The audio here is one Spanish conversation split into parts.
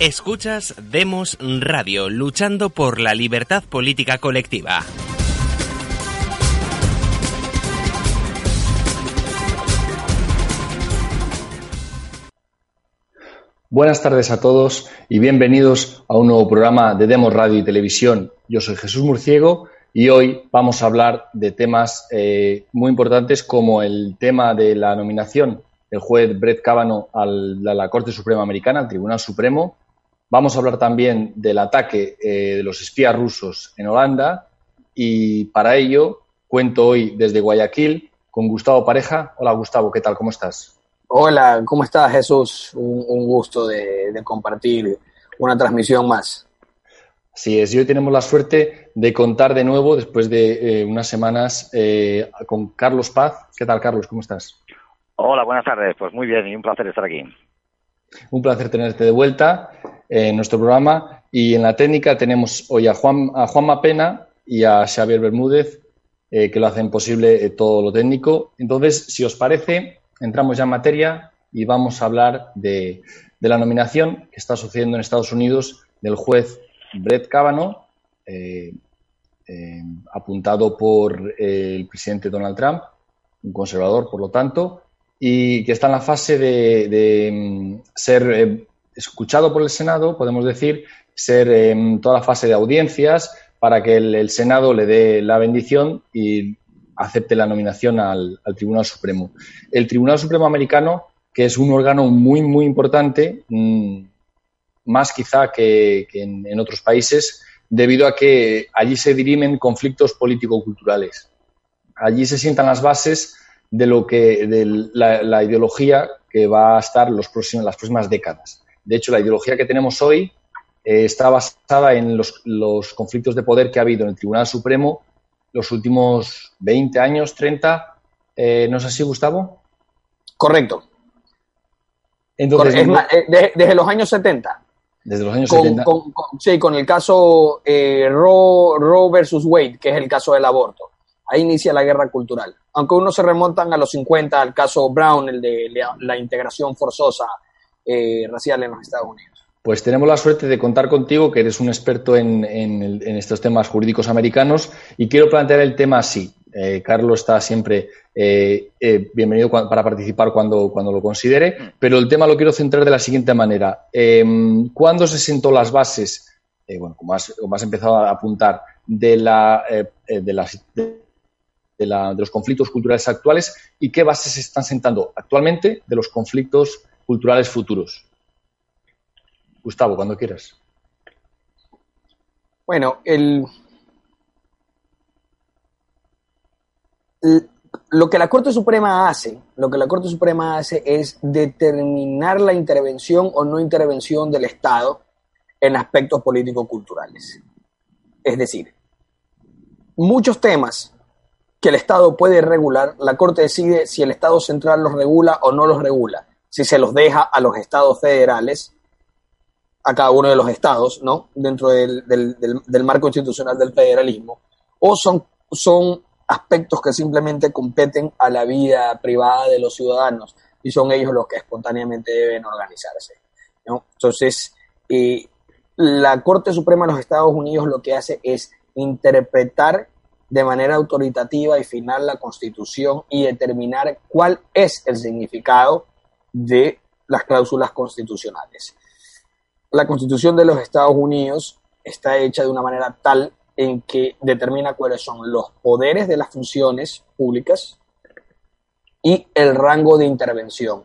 Escuchas Demos Radio, luchando por la libertad política colectiva. Buenas tardes a todos y bienvenidos a un nuevo programa de Demos Radio y Televisión. Yo soy Jesús Murciego y hoy vamos a hablar de temas eh, muy importantes como el tema de la nominación del juez Brett Kavanaugh a la Corte Suprema Americana, al Tribunal Supremo, Vamos a hablar también del ataque eh, de los espías rusos en Holanda y para ello cuento hoy desde Guayaquil con Gustavo Pareja. Hola Gustavo, ¿qué tal? ¿Cómo estás? Hola, ¿cómo estás Jesús? Un, gusto de, compartir una transmisión más. Así es, y hoy tenemos la suerte de contar de nuevo, después de eh, unas semanas, eh, con Carlos Paz. ¿Qué tal, Carlos? ¿Cómo estás? Hola, buenas tardes. Pues muy bien y un placer estar aquí. Un placer tenerte de vuelta en nuestro programa. Y en la técnica tenemos hoy a Juan, a Juan Mapena y a Xavier Bermúdez, eh, que lo hacen posible eh, todo lo técnico. Entonces, si os parece, entramos ya en materia y vamos a hablar de, la nominación que está sucediendo en Estados Unidos del juez Brett Kavanaugh, eh, apuntado por el presidente Donald Trump, un conservador, por lo tanto, y que está en la fase de, mm, ser eh, escuchado por el Senado, podemos decir, ser en toda la fase de audiencias para que el, Senado le dé la bendición y acepte la nominación al, Tribunal Supremo. El Tribunal Supremo americano, que es un órgano muy, muy importante, mm, más quizá que, en, otros países, debido a que allí se dirimen conflictos político-culturales. Allí se sientan las bases de lo que de la, ideología que va a estar los próximos, las próximas décadas. De hecho, la ideología que tenemos hoy eh, está basada en los, los, conflictos de poder que ha habido en el Tribunal Supremo los últimos 20 años, 30. Eh, ¿No es así, Gustavo? Correcto. Entonces, eh, desde los años 70. Desde los años 70. sí, con el caso eh, Roe, Roe versus Wade, que es el caso del aborto. Ahí inicia la guerra cultural. Aunque unos se remontan a los 50, al caso Brown, el de la, integración forzosa eh, racial en los Estados Unidos. Pues tenemos la suerte de contar contigo, que eres un experto en, estos temas jurídicos americanos, y quiero plantear el tema así. Eh, Carlos está siempre eh, bienvenido para participar cuando, cuando lo considere, pero el tema lo quiero centrar de la siguiente manera. ¿Cuándo se sentó las bases, bueno, como has, empezado a apuntar, de de, los conflictos culturales actuales y qué bases se están sentando actualmente de los conflictos culturales futuros. Gustavo, cuando quieras. Bueno, el, lo que la Corte Suprema hace, lo que la Corte Suprema hace es determinar la intervención o no intervención del Estado en aspectos político-culturales. Es decir, muchos temas que el Estado puede regular, la Corte decide si el Estado central los regula o no los regula, si se los deja a los estados federales, a cada uno de los estados, ¿no? Dentro del, marco institucional del federalismo, o son, son aspectos que simplemente competen a la vida privada de los ciudadanos y son ellos los que espontáneamente deben organizarse. Entonces, eh, la Corte Suprema de los Estados Unidos lo que hace es interpretar de manera autoritativa y final la Constitución y determinar cuál es el significado de las cláusulas constitucionales. La Constitución de los Estados Unidos está hecha de una manera tal en que determina cuáles son los poderes de las funciones públicas y el rango de intervención.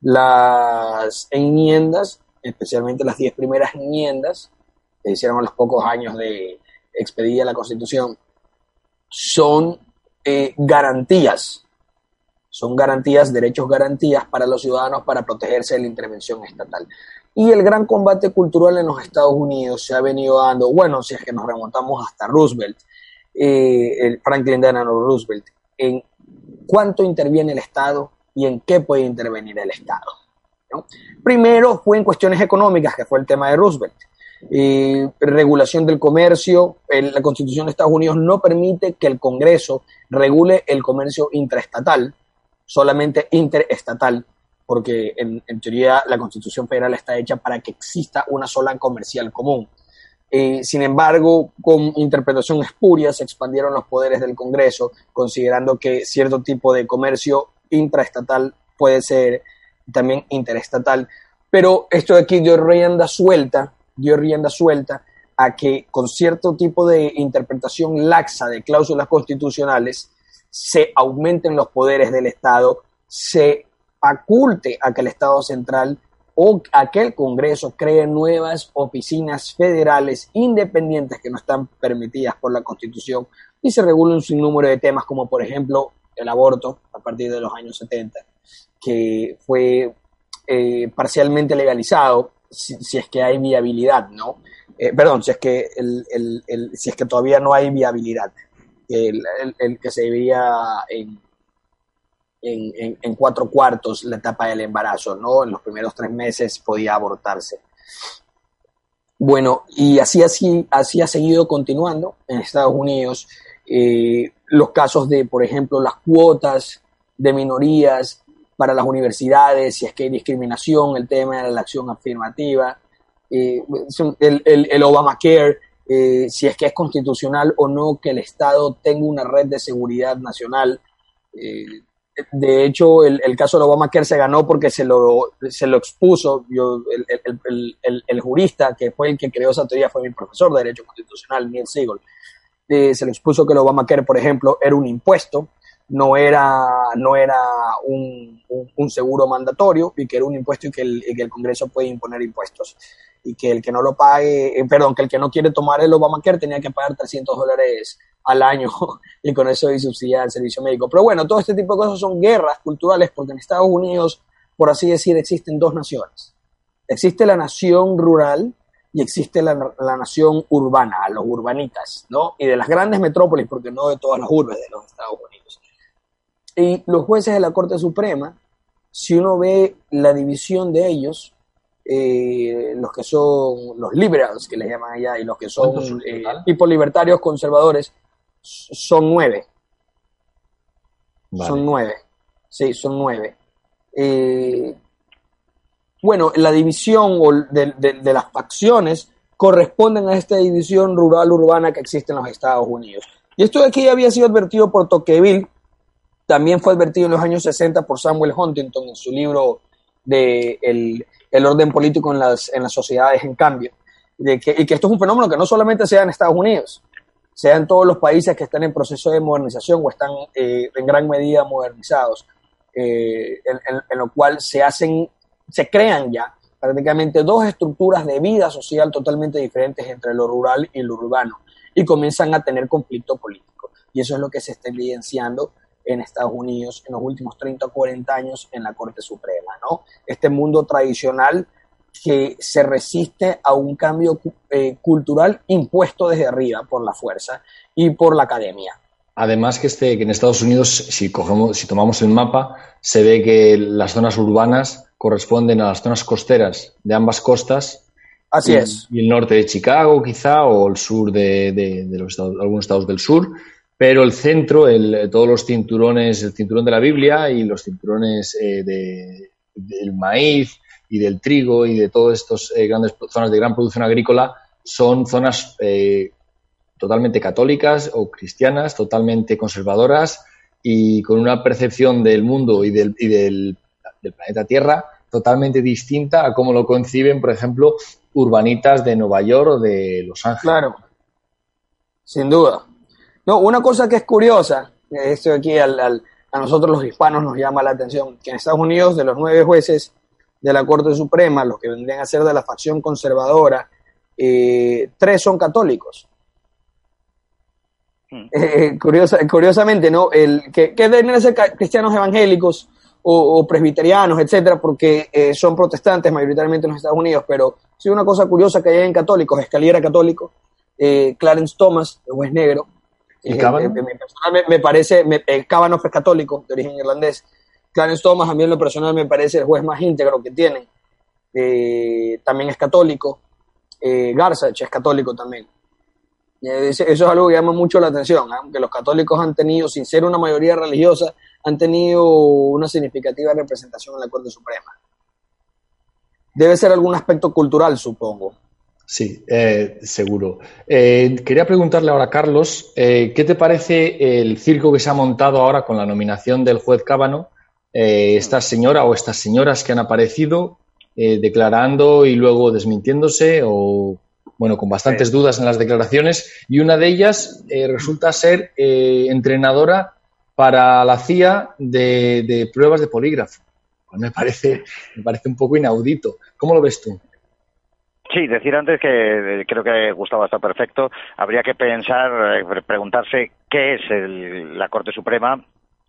Las enmiendas, especialmente las diez primeras enmiendas que hicieron a los pocos años de expedida la Constitución, son eh, garantías, son garantías, derechos garantías para los ciudadanos para protegerse de la intervención estatal. Y el gran combate cultural en los Estados Unidos se ha venido dando, bueno, si es que nos remontamos hasta Roosevelt, eh, el Franklin Delano Roosevelt, en cuánto interviene el Estado y en qué puede intervenir el Estado. Primero fue en cuestiones económicas, que fue el tema de Roosevelt eh, regulación del comercio. la Constitución de Estados Unidos no permite que el Congreso regule el comercio intraestatal, solamente interestatal. porque en, teoría la Constitución Federal está hecha para que exista una sola comercial común. Eh, sin embargo, con interpretación espuria se expandieron los poderes del Congreso, considerando que cierto tipo de comercio intraestatal puede ser también interestatal. Pero esto de aquí dio rienda suelta, dio rienda suelta a que con cierto tipo de interpretación laxa de cláusulas constitucionales se aumenten los poderes del Estado, se faculte a que el Estado central o a que el Congreso cree nuevas oficinas federales independientes que no están permitidas por la Constitución y se regule un sinnúmero de temas como por ejemplo el aborto a partir de los años 70, que fue eh, parcialmente legalizado si, es que hay viabilidad, ¿no? Eh, perdón, si es que si es que todavía no hay viabilidad, el, que se vivía en, en, cuatro cuartos la etapa del embarazo, ¿no? En los primeros tres meses podía abortarse. Bueno, y así, así, así ha seguido continuando en Estados Unidos. Eh, los casos de, por ejemplo, las cuotas de minorías para las universidades, si es que hay discriminación, el tema de la acción afirmativa, eh, el, el, el, Obamacare, eh, si es que es constitucional o no que el Estado tenga una red de seguridad nacional. Eh, de hecho, el, el, caso de Obamacare se ganó porque se lo, se lo expuso. Yo, el, el, jurista que fue el que creó esa teoría fue mi profesor de Derecho Constitucional, Neil Siegel. se lo expuso que el Obamacare, por ejemplo, era un impuesto no era, no era un, un, seguro mandatorio y que era un impuesto y que, el, que el Congreso puede imponer impuestos. Y que el que no lo pague, eh, perdón, que el que no quiere tomar el Obamacare tenía que pagar 300 dólares al año y con eso y subsidiar el servicio médico. Pero bueno, todo este tipo de cosas son guerras culturales porque en Estados Unidos, por así decir, existen dos naciones. Existe la nación rural y existe la, nación urbana, los urbanitas, ¿no? Y de las grandes metrópolis, porque no de todas las urbes de los Estados Unidos. Y los jueces de la Corte Suprema, si uno ve la división de ellos, eh, los que son los liberals, que les llaman allá, y los que son eh, tipos libertarios conservadores, son nueve. Son nueve. Sí, son nueve. Eh, bueno, la división de, de, las facciones corresponden a esta división rural-urbana que existe en los Estados Unidos. Y esto de aquí había sido advertido por Tocqueville también fue advertido en los años 60 por Samuel Huntington en su libro de el, orden político en las, en las sociedades en cambio. De que, y que esto es un fenómeno que no solamente sea en Estados Unidos, sea en todos los países que están en proceso de modernización o están eh, en gran medida modernizados, eh, en, lo cual se hacen, se crean ya prácticamente dos estructuras de vida social totalmente diferentes entre lo rural y lo urbano y comienzan a tener conflicto político. Y eso es lo que se está evidenciando en Estados Unidos en los últimos 30 o 40 años en la Corte Suprema, ¿no? Este mundo tradicional que se resiste a un cambio eh, cultural impuesto desde arriba por la fuerza y por la academia. Además que, este, que en Estados Unidos, si, cogemos, si tomamos el mapa, se ve que las zonas urbanas corresponden a las zonas costeras de ambas costas. Así es. Y el norte de Chicago, quizá, o el sur de, de, los algunos estados del sur pero el centro, el, todos los cinturones, el cinturón de la Biblia y los cinturones eh, de, del maíz y del trigo y de todas estas eh, grandes zonas de gran producción agrícola son zonas eh, totalmente católicas o cristianas, totalmente conservadoras y con una percepción del mundo y del, y del, del planeta Tierra totalmente distinta a cómo lo conciben, por ejemplo, urbanitas de Nueva York o de Los Ángeles. Claro, sin duda. No, una cosa que es curiosa, esto aquí a nosotros los hispanos nos llama la atención, que en Estados Unidos de los nueve jueces de la Corte Suprema, los que vendrían a ser de la facción conservadora, eh, tres son católicos. Hmm. Eh, curiosamente, ¿no? El, que, que deben ser cristianos evangélicos o, presbiterianos, etcétera, porque eh, son protestantes mayoritariamente en los Estados Unidos, pero sí una cosa curiosa que hay en católicos, Escaliera católico, Clarence Thomas, el juez negro, me, parece, me, es católico, de origen irlandés. Clarence Thomas, a mí en lo personal, me parece el juez más íntegro que tienen. Eh, también es católico. Eh, Garza es católico también. Eso es algo que llama mucho la atención, aunque los católicos han tenido, sin ser una mayoría religiosa, han tenido una significativa representación en la Corte Suprema. Debe ser algún aspecto cultural, supongo. Sí, eh, seguro. Eh, quería preguntarle ahora a Carlos, eh, ¿qué te parece el circo que se ha montado ahora con la nominación del juez Cábano? esta señora o estas señoras que han aparecido declarando y luego desmintiéndose o bueno, con bastantes dudas en las declaraciones, y una de ellas eh, resulta ser eh, entrenadora para la CIA de, pruebas de polígrafo. Pues me parece, me parece un poco inaudito. ¿Cómo lo ves tú? Sí, decir antes que creo que Gustavo está perfecto. Habría que pensar, eh, preguntarse qué es la Corte Suprema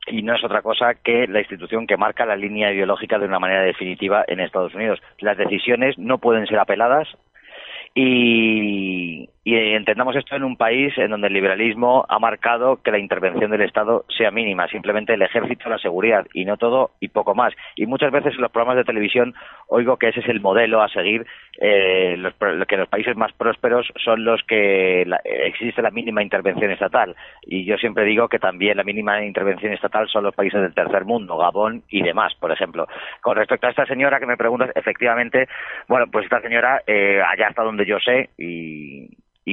y no es otra cosa que la institución que marca la línea ideológica de una manera definitiva en Estados Unidos. Las decisiones no pueden ser apeladas y, entendamos esto en un país en donde el liberalismo ha marcado que la intervención del Estado sea mínima, simplemente el ejército, la seguridad y no todo y poco más. Y muchas veces en los programas de televisión oigo que ese es el modelo a seguir, eh, que los países más prósperos son los que existe la mínima intervención estatal. Y yo siempre digo que también la mínima intervención estatal son los países del tercer mundo, Gabón y demás, por ejemplo. Con respecto a esta señora que me preguntas, efectivamente, bueno, pues esta señora, eh, allá hasta donde yo sé y,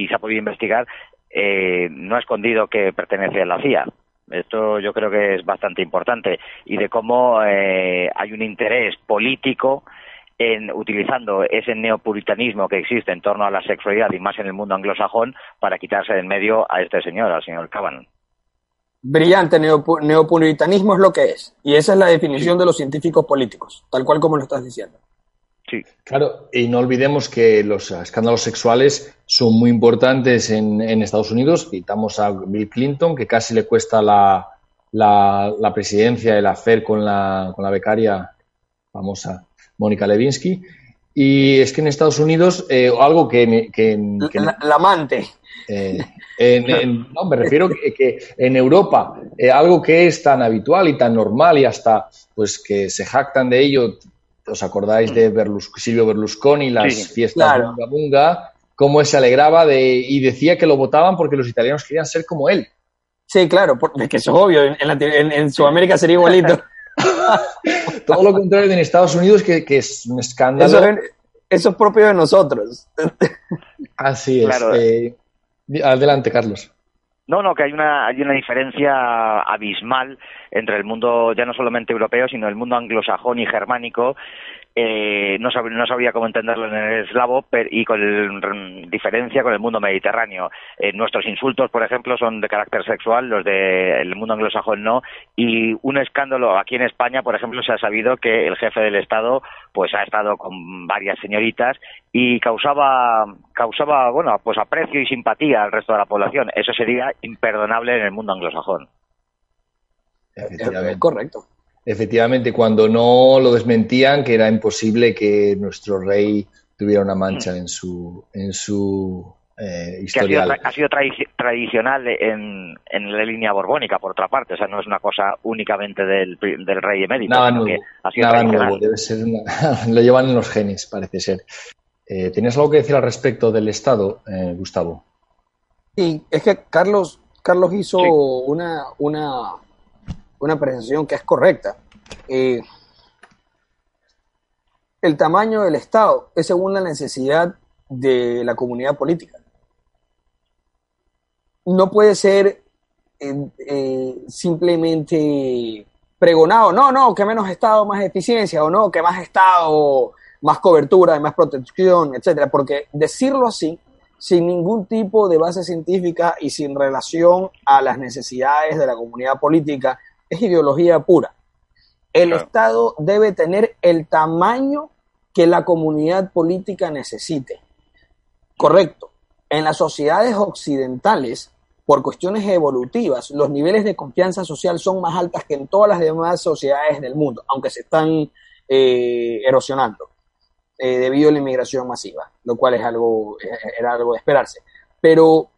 se ha podido investigar, eh, no ha escondido que pertenece a la CIA. Esto yo creo que es bastante importante y de cómo eh, hay un interés político en utilizando ese neopuritanismo que existe en torno a la sexualidad y más en el mundo anglosajón para quitarse del medio a este señor, al señor Caban. Brillante, neopuritanismo es lo que es. Y esa es la definición de los científicos políticos, tal cual como lo estás diciendo. Sí. Claro, y no olvidemos que los escándalos sexuales son muy importantes en, Estados Unidos. Citamos a Bill Clinton, que casi le cuesta la, la, presidencia, el hacer con la, con la becaria famosa Mónica Levinsky. Y es que en Estados Unidos, eh, algo que... que, la, amante. Eh, no, me refiero que, que en Europa, eh, algo que es tan habitual y tan normal y hasta pues que se jactan de ello ¿Os acordáis de Silvio Berlusconi, las fiestas de Bunga Bunga? Cómo se alegraba de, y decía que lo votaban porque los italianos querían ser como él. Sí, claro, porque eso es obvio, en, Sudamérica sería igualito. Todo lo contrario en Estados Unidos, que, es un escándalo. Eso, es propio de nosotros. Así es. Eh, adelante, Carlos. No, no, que hay una, hay una diferencia abismal entre el mundo ya no solamente europeo, sino el mundo anglosajón y germánico. Eh, no, no, sabía cómo entenderlo en el eslavo y con diferencia con el mundo mediterráneo. Eh, nuestros insultos, por ejemplo, son de carácter sexual, los del mundo anglosajón no. Y un escándalo aquí en España, por ejemplo, se ha sabido que el jefe del Estado pues ha estado con varias señoritas y causaba, causaba bueno, pues aprecio y simpatía al resto de la población. Eso sería imperdonable en el mundo anglosajón. Efectivamente. Correcto. Efectivamente, cuando no lo desmentían, que era imposible que nuestro rey tuviera una mancha mm. en su, en su eh, historial. ha sido, tradicional en, en, la línea borbónica, por otra parte. O sea, no es una cosa únicamente del, del rey emérito. Nada nuevo. nada nuevo. Debe ser lo llevan en los genes, parece ser. Eh, ¿Tenías algo que decir al respecto del Estado, eh, Gustavo? Sí, es que Carlos, Carlos hizo una, una, una apreciación que es correcta. Eh, el tamaño del Estado es según la necesidad de la comunidad política. No puede ser eh, eh, simplemente pregonado, no, no, que menos Estado, más eficiencia, o no, que más Estado, más cobertura, más protección, etcétera, porque decirlo así, sin ningún tipo de base científica y sin relación a las necesidades de la comunidad política, es ideología pura. El Estado debe tener el tamaño que la comunidad política necesite. Correcto. En las sociedades occidentales, por cuestiones evolutivas, los niveles de confianza social son más altas que en todas las demás sociedades del mundo, aunque se están eh, erosionando eh, debido a la inmigración masiva, lo cual es algo, eh, era algo de esperarse. Pero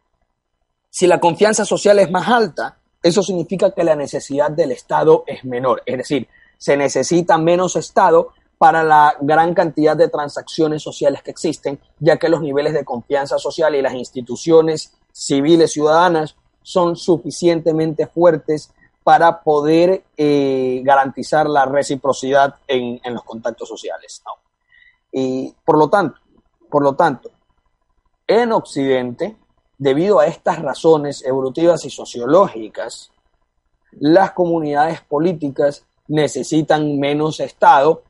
si la confianza social es más alta, eso significa que la necesidad del Estado es menor. Es decir, se necesita menos Estado para la gran cantidad de transacciones sociales que existen, ya que los niveles de confianza social y las instituciones civiles, ciudadanas, son suficientemente fuertes para poder eh, garantizar la reciprocidad en, los contactos sociales. Y por lo tanto, por lo tanto, en Occidente, debido a estas razones evolutivas y sociológicas, las comunidades políticas necesitan menos Estado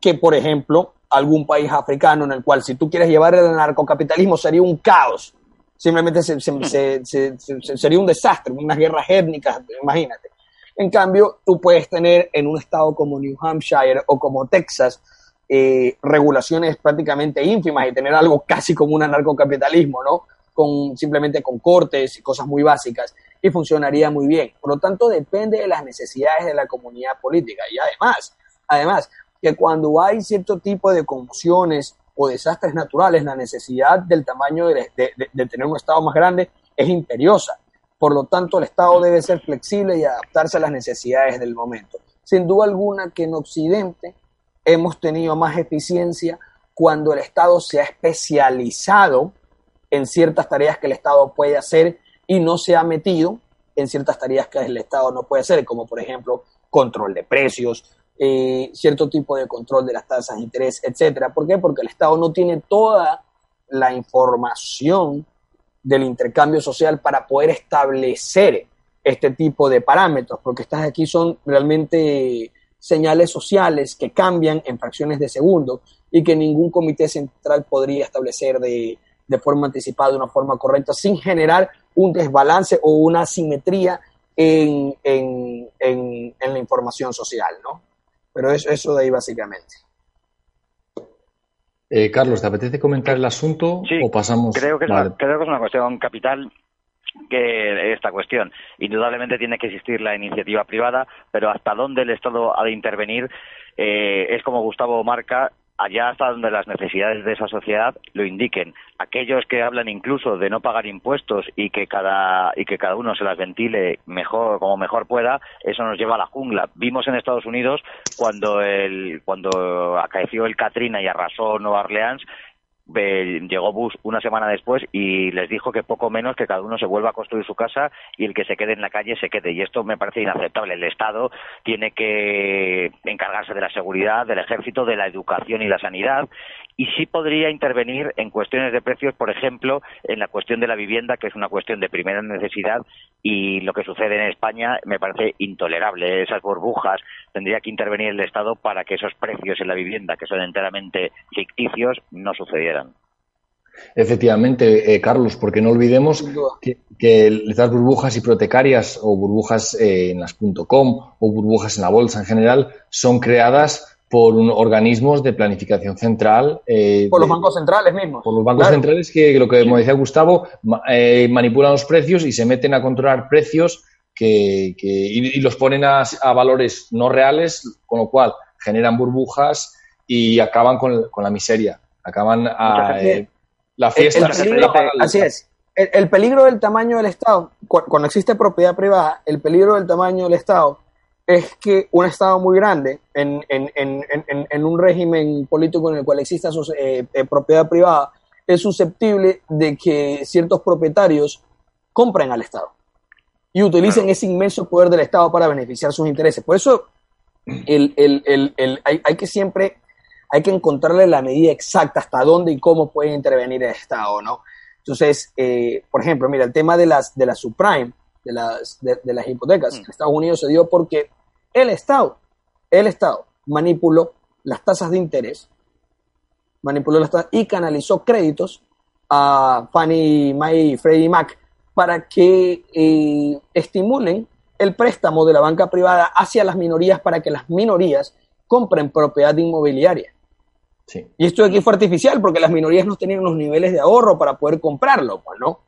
que, por ejemplo, algún país africano en el cual si tú quieres llevar el narcocapitalismo sería un caos. Simplemente sería un desastre, unas guerras étnicas, imagínate. En cambio, tú puedes tener en un estado como New Hampshire o como Texas eh, regulaciones prácticamente ínfimas y tener algo casi como un anarcocapitalismo, ¿no? Con, simplemente con cortes y cosas muy básicas y funcionaría muy bien. Por lo tanto, depende de las necesidades de la comunidad política. Y además, además, que cuando hay cierto tipo de conmociones o desastres naturales, la necesidad del tamaño de, tener un Estado más grande es imperiosa. Por lo tanto, el Estado debe ser flexible y adaptarse a las necesidades del momento. Sin duda alguna que en Occidente hemos tenido más eficiencia cuando el Estado se ha especializado en ciertas tareas que el Estado puede hacer y no se ha metido en ciertas tareas que el Estado no puede hacer, como por ejemplo control de precios, eh, cierto tipo de control de las tasas de interés, etcétera. ¿Por qué? Porque el Estado no tiene toda la información del intercambio social para poder establecer este tipo de parámetros, porque estas aquí son realmente señales sociales que cambian en fracciones de segundo y que ningún comité central podría establecer de, de forma anticipada, de una forma correcta, sin generar un desbalance o una asimetría en, en, en, en la información social, ¿no? Pero eso, eso de ahí básicamente. Eh, Carlos, ¿te apetece comentar el asunto o pasamos? Creo que, es una, creo que es una cuestión capital que esta cuestión. Indudablemente tiene que existir la iniciativa privada, pero hasta dónde el Estado ha de intervenir eh, es como Gustavo marca allá hasta donde las necesidades de esa sociedad lo indiquen. Aquellos que hablan incluso de no pagar impuestos y que cada y que cada uno se las ventile mejor como mejor pueda, eso nos lleva a la jungla. Vimos en Estados Unidos cuando el cuando acaeció el Katrina y arrasó Nueva Orleans llegó Bush una semana después y les dijo que poco menos que cada uno se vuelva a construir su casa y el que se quede en la calle se quede. Y esto me parece inaceptable. El Estado tiene que encargarse de la seguridad, del ejército, de la educación y la sanidad y sí podría intervenir en cuestiones de precios, por ejemplo, en la cuestión de la vivienda, que es una cuestión de primera necesidad, y lo que sucede en España me parece intolerable. Esas burbujas tendría que intervenir el Estado para que esos precios en la vivienda, que son enteramente ficticios, no sucedieran. Efectivamente, eh, Carlos, porque no olvidemos que, que, estas burbujas hipotecarias o burbujas eh, en las .com o burbujas en la bolsa en general son creadas por un, organismos de planificación central. Eh, por los bancos centrales mismos. Por los bancos centrales que, lo que como decía Gustavo, eh, manipulan los precios y se meten a controlar precios que, que y, los ponen a, valores no reales, con lo cual generan burbujas y acaban con, con la miseria. Acaban a, eh, la fiesta. así es. El, el peligro del tamaño del Estado, cuando existe propiedad privada, el peligro del tamaño del Estado es que un Estado muy grande, en, en, en, en un régimen político en el cual exista eh, eh, propiedad privada, es susceptible de que ciertos propietarios compren al Estado y utilicen ese inmenso poder del Estado para beneficiar sus intereses. Por eso el, el, el, hay, hay, que siempre hay que encontrarle la medida exacta hasta dónde y cómo puede intervenir el Estado, ¿no? Entonces, eh, por ejemplo, mira, el tema de las, de las subprime, de las, de, las hipotecas mm. en Estados Unidos se dio porque el Estado, el Estado manipuló las tasas de interés, manipuló las tasas y canalizó créditos a Fannie Mae y Freddie Mac para que eh, estimulen el préstamo de la banca privada hacia las minorías para que las minorías compren propiedad inmobiliaria. Sí. Y esto aquí fue artificial porque las minorías no tenían los niveles de ahorro para poder comprarlo, pues, ¿no?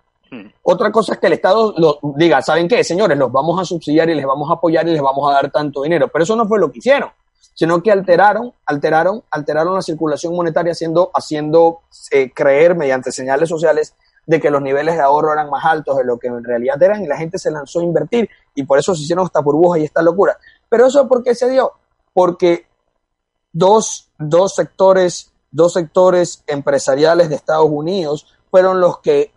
Otra cosa es que el Estado lo, diga, ¿saben qué, señores? Los vamos a subsidiar y les vamos a apoyar y les vamos a dar tanto dinero. Pero eso no fue lo que hicieron, sino que alteraron, alteraron, alteraron la circulación monetaria haciendo, haciendo eh, creer mediante señales sociales de que los niveles de ahorro eran más altos de lo que en realidad eran y la gente se lanzó a invertir y por eso se hicieron esta burbuja y esta locura. Pero eso ¿por qué se dio? Porque dos, dos sectores, dos sectores empresariales de Estados Unidos fueron los que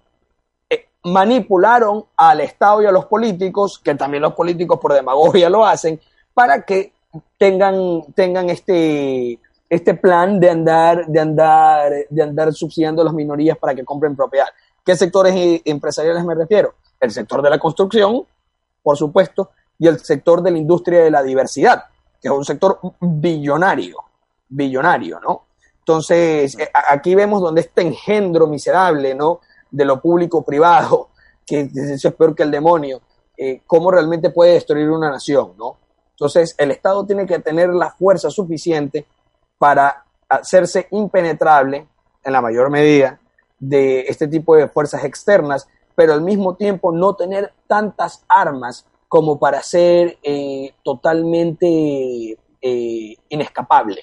manipularon al Estado y a los políticos, que también los políticos por demagogia lo hacen, para que tengan, tengan este, este plan de andar, de andar, de andar subsidiando a las minorías para que compren propiedad. ¿Qué sectores e, empresariales me refiero? El sector de la construcción, por supuesto, y el sector de la industria de la diversidad, que es un sector billonario, billonario, ¿no? Entonces, eh, aquí vemos donde este engendro miserable, ¿no? De lo público-privado, que eso es peor que el demonio, eh, cómo realmente puede destruir una nación, ¿no? Entonces, el Estado tiene que tener la fuerza suficiente para hacerse impenetrable, en la mayor medida, de este tipo de fuerzas externas, pero al mismo tiempo no tener tantas armas como para ser eh, totalmente eh, inescapable.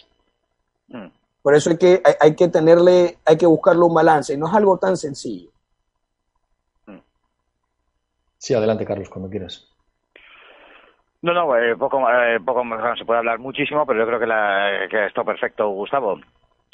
Mm. Por eso hay que, hay, que tenerle, hay que buscarle un balance, no es algo tan sencillo. Sí, adelante, Carlos, cuando quieras. No, no, eh, poco, eh, poco mejor se puede hablar muchísimo, pero yo creo que, la, que está perfecto, Gustavo.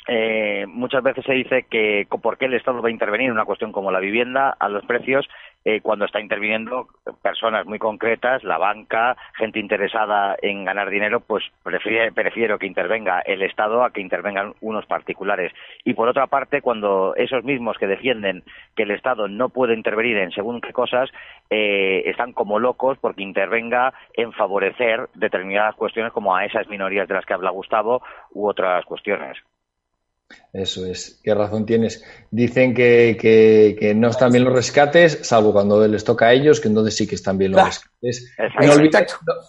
Eh, muchas veces se dice que por qué el Estado va a intervenir en una cuestión como la vivienda a los precios eh, cuando está interviniendo personas muy concretas, la banca, gente interesada en ganar dinero, pues prefiero que intervenga el Estado a que intervengan unos particulares. Y por otra parte, cuando esos mismos que defienden que el Estado no puede intervenir en según qué cosas, eh, están como locos porque intervenga en favorecer determinadas cuestiones como a esas minorías de las que habla Gustavo u otras cuestiones. Eso es, qué razón tienes. Dicen que, que, no están bien los rescates, salvo cuando les toca a ellos, que entonces sí que están bien los rescates.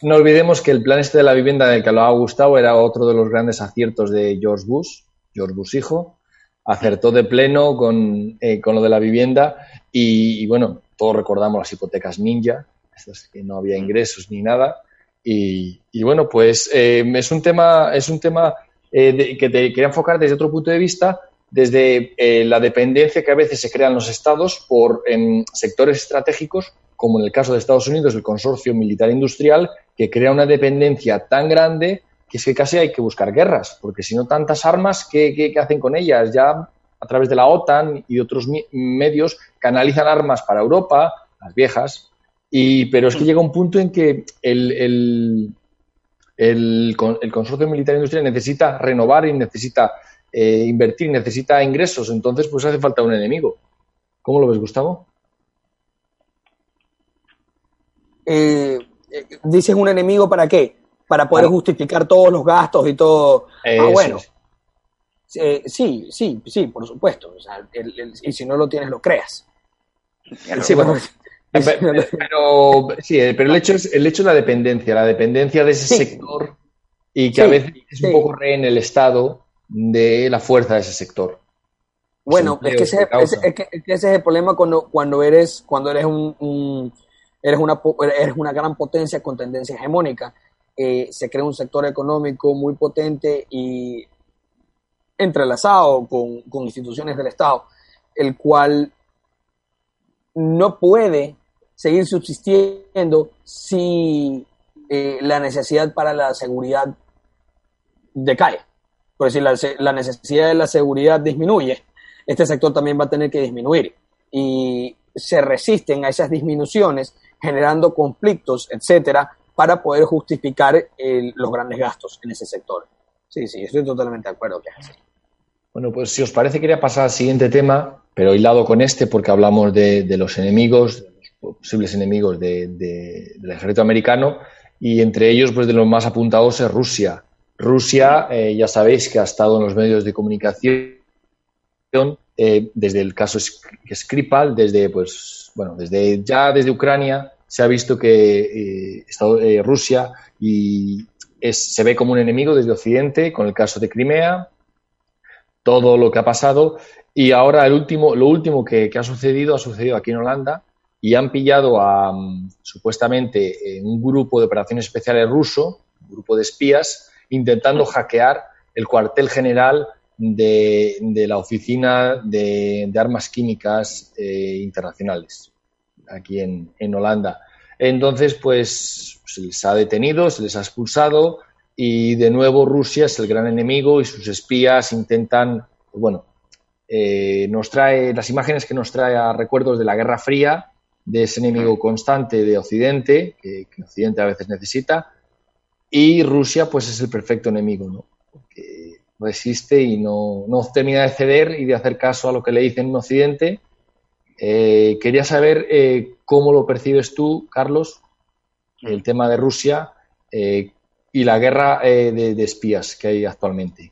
No, olvidemos que el plan este de la vivienda del que lo ha gustado era otro de los grandes aciertos de George Bush, George Bush hijo. Acertó de pleno con, eh, con lo de la vivienda y, bueno, todos recordamos las hipotecas ninja, que no había ingresos ni nada. Y, bueno, pues eh, es un tema, es un tema eh, que te quería enfocar desde otro punto de vista, desde eh, la dependencia que a veces se crean los estados por sectores estratégicos, como en el caso de Estados Unidos, el consorcio militar industrial, que crea una dependencia tan grande que es que casi hay que buscar guerras, porque si no tantas armas, ¿qué, hacen con ellas? Ya a través de la OTAN y otros medios canalizan armas para Europa, las viejas, y, pero es que llega un punto en que el, el consorcio militar industrial necesita renovar y necesita eh, invertir, necesita ingresos, entonces pues hace falta un enemigo. ¿Cómo lo ves, Gustavo? Eh, eh, dices un enemigo para qué? Para poder justificar todos los gastos y todo. ah, bueno. sí, sí, sí, por supuesto. y si no lo tienes, lo creas. Sí, bueno, pero, sí, pero el hecho es el hecho de la dependencia, la dependencia de ese sector y que a veces es un poco en el estado de la fuerza de ese sector. Bueno, es que, ese, es el problema cuando, cuando eres, cuando eres un, eres una eres una gran potencia con tendencia hegemónica. Eh, se crea un sector económico muy potente y entrelazado con, con instituciones del Estado, el cual no puede seguir subsistiendo si eh, la necesidad para la seguridad decae. Por decir, la, la necesidad de la seguridad disminuye, este sector también va a tener que disminuir. Y se resisten a esas disminuciones generando conflictos, etcétera, para poder justificar los grandes gastos en ese sector. Sí, sí, estoy totalmente de acuerdo que es así. Bueno, pues si os parece, quería pasar al siguiente tema, pero hilado con este, porque hablamos de, de los enemigos, posibles enemigos del ejército americano y entre ellos, pues de los más apuntados es Rusia. Rusia, eh, ya sabéis que ha estado en los medios de comunicación eh, desde el caso Skripal, desde, pues, bueno, desde ya desde Ucrania se ha visto que eh, Rusia y se ve como un enemigo desde Occidente con el caso de Crimea, todo lo que ha pasado y ahora el último, lo último que ha sucedido ha sucedido aquí en Holanda y han pillado a mm, supuestamente un grupo de operaciones especiales ruso, un grupo de espías, intentando hackear el cuartel general de, la Oficina de, Armas Químicas eh, Internacionales, aquí en, Holanda. Entonces, pues se les ha detenido, se les ha expulsado y de nuevo Rusia es el gran enemigo y sus espías intentan, bueno, eh, nos trae las imágenes que nos trae a recuerdos de la Guerra Fría, de ese enemigo constante de Occidente, que, Occidente a veces necesita, y Rusia pues es el perfecto enemigo, ¿no? Porque resiste y no, no termina de ceder y de hacer caso a lo que le dicen en Occidente. Eh, quería saber eh, cómo lo percibes tú, Carlos, el tema de Rusia eh, y la guerra de, espías que hay actualmente.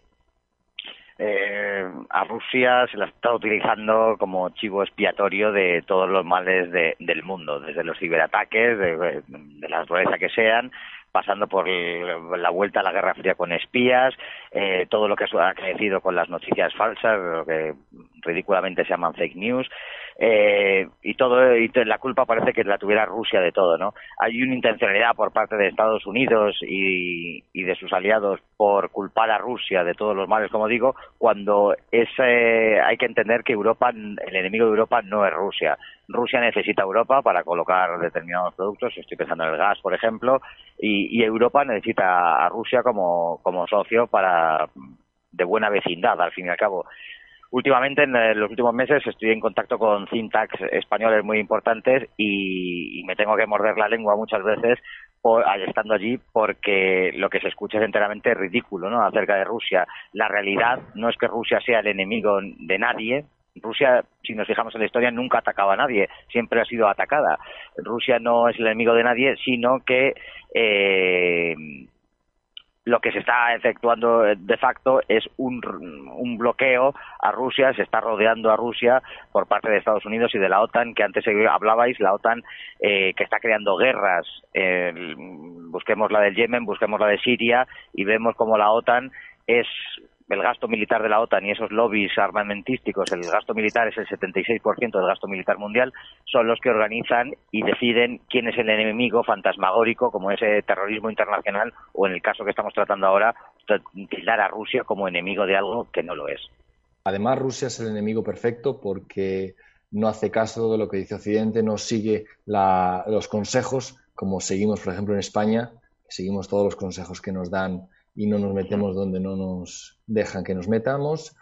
A Rusia se la está utilizando como chivo expiatorio de todos los males del mundo, desde los ciberataques, de, de la naturaleza que sean, pasando por la vuelta a la Guerra Fría con espías, eh, todo lo que ha crecido con las noticias falsas, lo que ridículamente se llaman fake news, eh, y todo y la culpa parece que la tuviera Rusia de todo, ¿no? Hay una intencionalidad por parte de Estados Unidos y, de sus aliados por culpar a Rusia de todos los males, como digo, cuando es, eh, hay que entender que Europa, el enemigo de Europa no es Rusia. Rusia necesita Europa para colocar determinados productos, estoy pensando en el gas, por ejemplo, y, y Europa necesita a Rusia como, como socio para de buena vecindad, al fin y al cabo. Últimamente, en eh, los últimos meses, estoy en contacto con syntax españoles muy importantes y, me tengo que morder la lengua muchas veces por, estando allí porque lo que se escucha es enteramente ridículo ¿no? acerca de Rusia. La realidad no es que Rusia sea el enemigo de nadie, Rusia, si nos fijamos en la historia, nunca atacaba a nadie, siempre ha sido atacada. Rusia no es el enemigo de nadie, sino que eh, lo que se está efectuando eh, de facto es un, un, bloqueo a Rusia, se está rodeando a Rusia por parte de Estados Unidos y de la OTAN, que antes hablabais, la OTAN eh, que está creando guerras. busquemos la del Yemen, busquemos la de Siria y vemos como la OTAN es el gasto militar de la OTAN y esos lobbies armamentísticos, el gasto militar es el 76% del gasto militar mundial, son los que organizan y deciden quién es el enemigo fantasmagórico, como ese terrorismo internacional, o en el caso que estamos tratando ahora, tildar a Rusia como enemigo de algo que no lo es. Además, Rusia es el enemigo perfecto porque no hace caso de lo que dice Occidente, no sigue los consejos, como seguimos, por ejemplo, en España, seguimos todos los consejos que nos dan y no nos metemos donde no nos dejan que nos metamos.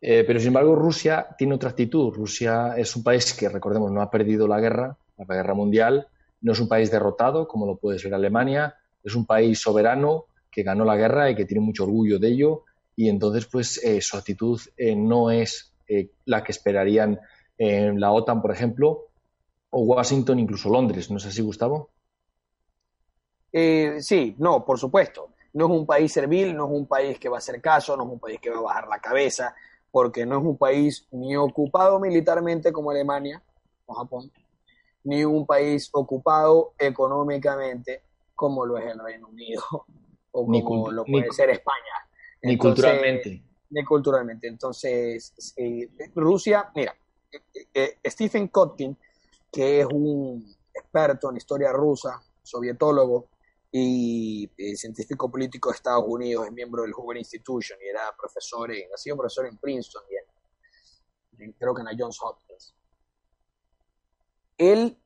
Eh, pero sin embargo, Rusia tiene otra actitud. Rusia es un país que, recordemos, no ha perdido la guerra, la guerra mundial, no es un país derrotado, como lo puede ser Alemania, es un país soberano que ganó la guerra y que tiene mucho orgullo de ello. Y entonces, pues, eh, su actitud eh, no es la que esperarían la OTAN, por ejemplo, o Washington, incluso Londres. ¿No es así, Gustavo? sí, no, por supuesto. No es un país servil, no es un país que va a hacer caso, no es un país que va a bajar la cabeza, porque no es un país ni ocupado militarmente como Alemania o Japón, ni un país ocupado económicamente como lo es el Reino Unido o como lo puede ser España. ni culturalmente. Ni culturalmente. Entonces, Rusia, mira, eh, eh, Stephen Kotkin, que es un experto en historia rusa, sovietólogo, y eh, científico político de Estados Unidos, es miembro del Hoover Institution y era profesor en, ha sido profesor en Princeton y creo que en la Johns Hopkins. Él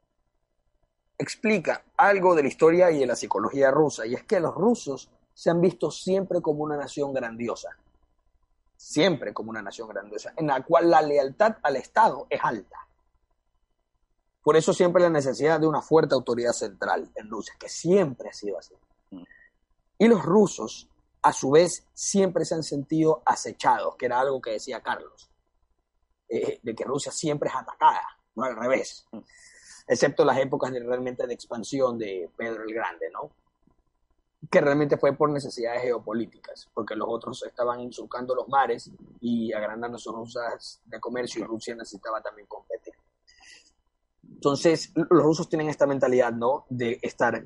explica algo de la historia y de la psicología rusa, y es que los rusos se han visto siempre como una nación grandiosa, siempre como una nación grandiosa, en la cual la lealtad al Estado es alta. Por eso siempre la necesidad de una fuerte autoridad central en Rusia, que siempre ha sido así. Mm. Y los rusos, a su vez, siempre se han sentido acechados, que era algo que decía Carlos, eh, de que Rusia siempre es atacada, no al revés, mm. excepto las épocas de, realmente de expansión de Pedro el Grande, ¿no? que realmente fue por necesidades geopolíticas, porque los otros estaban surcando los mares y agrandando sus rutas de comercio y Rusia necesitaba también competir. Entonces, los rusos tienen esta mentalidad, ¿no? De estar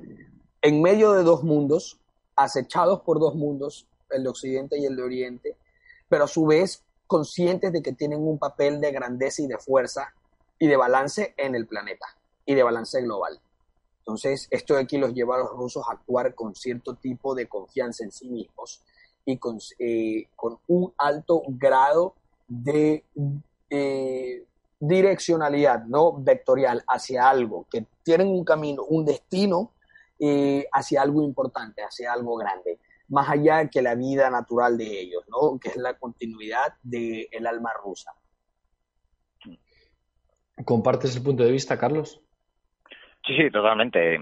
en medio de dos mundos, acechados por dos mundos, el de Occidente y el de Oriente, pero a su vez conscientes de que tienen un papel de grandeza y de fuerza y de balance en el planeta y de balance global. Entonces, esto de aquí los lleva a los rusos a actuar con cierto tipo de confianza en sí mismos y con, eh, un alto grado de eh, direccionalidad, ¿no? Vectorial hacia algo, que tienen un camino, un destino eh, hacia algo importante, hacia algo grande, más allá que la vida natural de ellos, ¿no? Que es la continuidad del alma rusa. ¿Compartes el punto de vista, Carlos? Sí, sí, totalmente.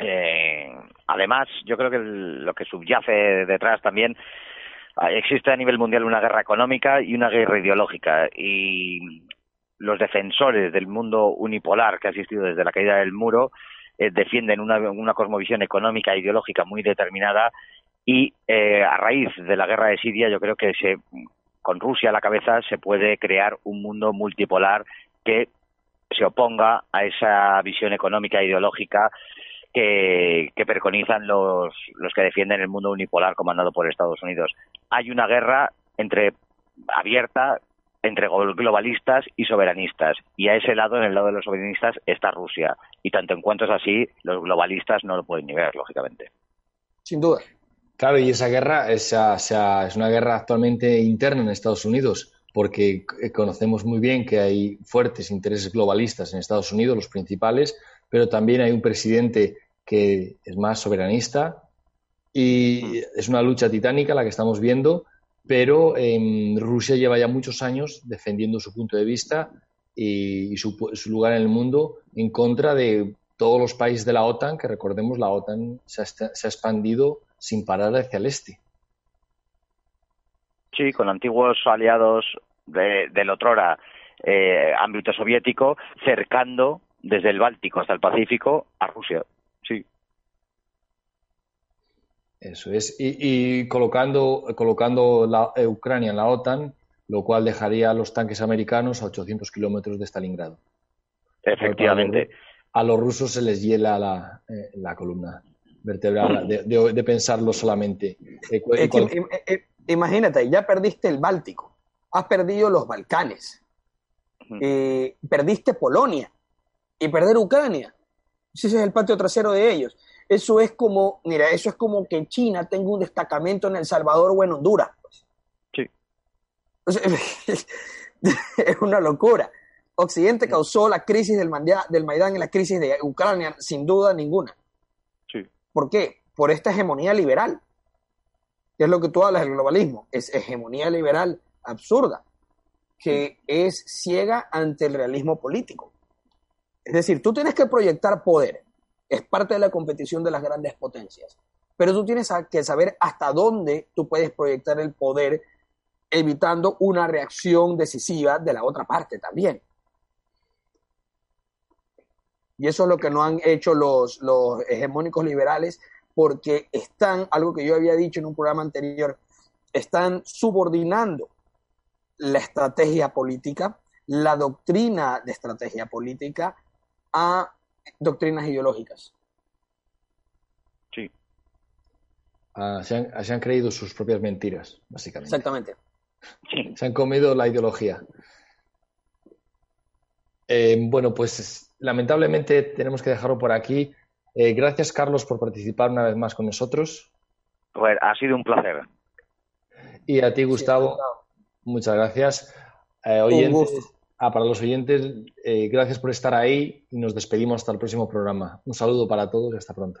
Eh, además, yo creo que lo que subyace detrás también ah, existe a nivel mundial una guerra económica y una guerra ideológica y los defensores del mundo unipolar que ha existido desde la caída del muro eh, defienden una, una, cosmovisión económica e ideológica muy determinada y eh, a raíz de la guerra de Siria yo creo que se, con Rusia a la cabeza se puede crear un mundo multipolar que se oponga a esa visión económica e ideológica que, que preconizan los, los que defienden el mundo unipolar comandado por Estados Unidos. Hay una guerra entre abierta entre globalistas y soberanistas. Y a ese lado, en el lado de los soberanistas, está Rusia. Y tanto en cuanto es así, los globalistas no lo pueden ni ver, lógicamente. Sin duda. Claro, y esa guerra esa, es una guerra actualmente interna en Estados Unidos, porque conocemos muy bien que hay fuertes intereses globalistas en Estados Unidos, los principales, pero también hay un presidente que es más soberanista y es una lucha titánica la que estamos viendo pero em, Rusia lleva ya muchos años defendiendo su punto de vista y, su, lugar en el mundo en contra de todos los países de la OTAN, que recordemos la OTAN se ha, expandido sin parar hacia el este. Sí, con antiguos aliados de, del otrora eh, ámbito soviético, cercando desde el Báltico hasta el Pacífico a Rusia. Sí. Eso es. Y, colocando, colocando la, eh, Ucrania en la OTAN, lo cual dejaría a los tanques americanos a 800 kilómetros de Stalingrado. Efectivamente. A los, rusos se les hiela la, eh, la columna vertebral de, pensarlo solamente. Eh, imagínate, ya perdiste el Báltico, has perdido los Balcanes, perdiste Polonia y perder Ucrania. Ese es el patio trasero de ellos. Eso es como, mira, eso es como que China tenga un destacamento en El Salvador o en Honduras. Pues. Sí. es una locura. Occidente causó la crisis del, del Maidán y la crisis de Ucrania, sin duda ninguna. Sí. ¿Por qué? Por esta hegemonía liberal. ¿Qué es lo que tú hablas del globalismo? Es hegemonía liberal absurda, que es ciega ante el realismo político. Es decir, tú tienes que proyectar poder es parte de la competición de las grandes potencias. Pero tú tienes que saber hasta dónde tú puedes proyectar el poder evitando una reacción decisiva de la otra parte también. Y eso es lo que no han hecho los, los hegemónicos liberales porque están, algo que yo había dicho en un programa anterior, están subordinando la estrategia política, la doctrina de estrategia política a doctrinas ideológicas. Sí. Ah, se, han, creído sus propias mentiras, básicamente. Exactamente. Se han comido la ideología. Eh, bueno, pues lamentablemente tenemos que dejarlo por aquí. Eh, gracias, Carlos, por participar una vez más con nosotros. Pues ha sido un placer. Y a ti, Gustavo, muchas gracias. Eh, oyentes, Ah, para los oyentes, eh, gracias por estar ahí y nos despedimos hasta el próximo programa. Un saludo para todos y hasta pronto.